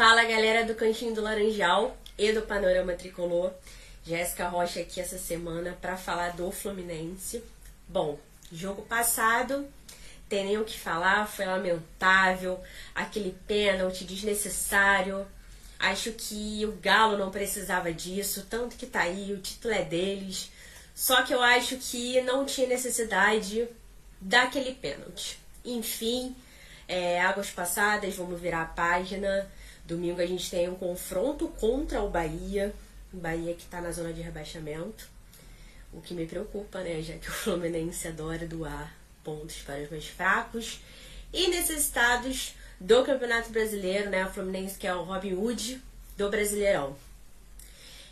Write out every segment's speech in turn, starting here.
Fala galera do Cantinho do Laranjal e do Panorama Tricolor. Jéssica Rocha aqui essa semana para falar do Fluminense. Bom, jogo passado, tem nem o que falar, foi lamentável, aquele pênalti desnecessário. Acho que o Galo não precisava disso, tanto que tá aí, o título é deles. Só que eu acho que não tinha necessidade daquele pênalti. Enfim, é, águas passadas, vamos virar a página. Domingo a gente tem um confronto contra o Bahia. Bahia que está na zona de rebaixamento. O que me preocupa, né? Já que o Fluminense adora doar pontos para os mais fracos e necessitados do Campeonato Brasileiro, né? O Fluminense que é o Robin Hood do Brasileirão.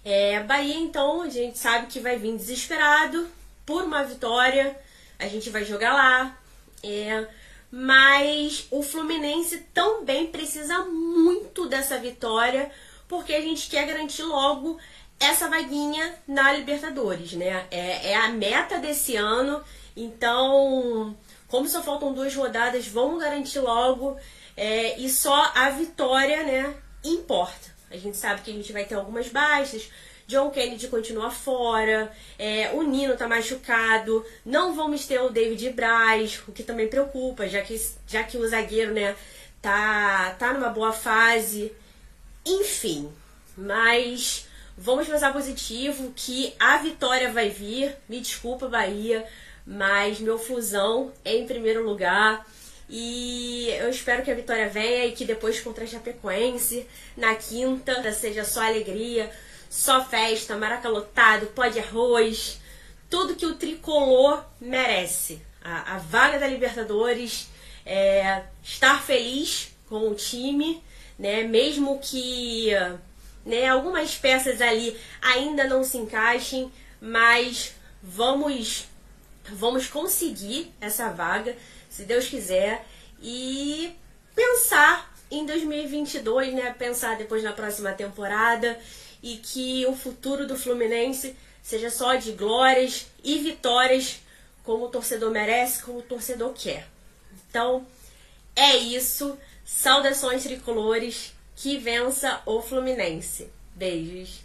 É, Bahia, então, a gente sabe que vai vir desesperado por uma vitória. A gente vai jogar lá. É, mas o Fluminense também precisa muito dessa vitória, porque a gente quer garantir logo essa vaguinha na Libertadores, né? É, é a meta desse ano, então, como só faltam duas rodadas, vamos garantir logo. É, e só a vitória, né, importa. A gente sabe que a gente vai ter algumas baixas, John Kennedy continua fora, é, o Nino tá machucado, não vamos ter o David Braz, o que também preocupa, já que, já que o zagueiro, né, tá, tá numa boa fase. Enfim, mas vamos pensar positivo que a vitória vai vir. Me desculpa, Bahia, mas meu fusão é em primeiro lugar. E eu espero que a vitória venha e que depois contra a Chapecoense, na quinta, seja só alegria só festa, maraca lotado, pó de arroz, tudo que o tricolor merece. A, a vaga da Libertadores, é, estar feliz com o time, né? Mesmo que né, algumas peças ali ainda não se encaixem, mas vamos vamos conseguir essa vaga, se Deus quiser, e pensar em 2022, né? Pensar depois na próxima temporada e que o futuro do Fluminense seja só de glórias e vitórias, como o torcedor merece, como o torcedor quer. Então, é isso. Saudações tricolores. Que vença o Fluminense. Beijos.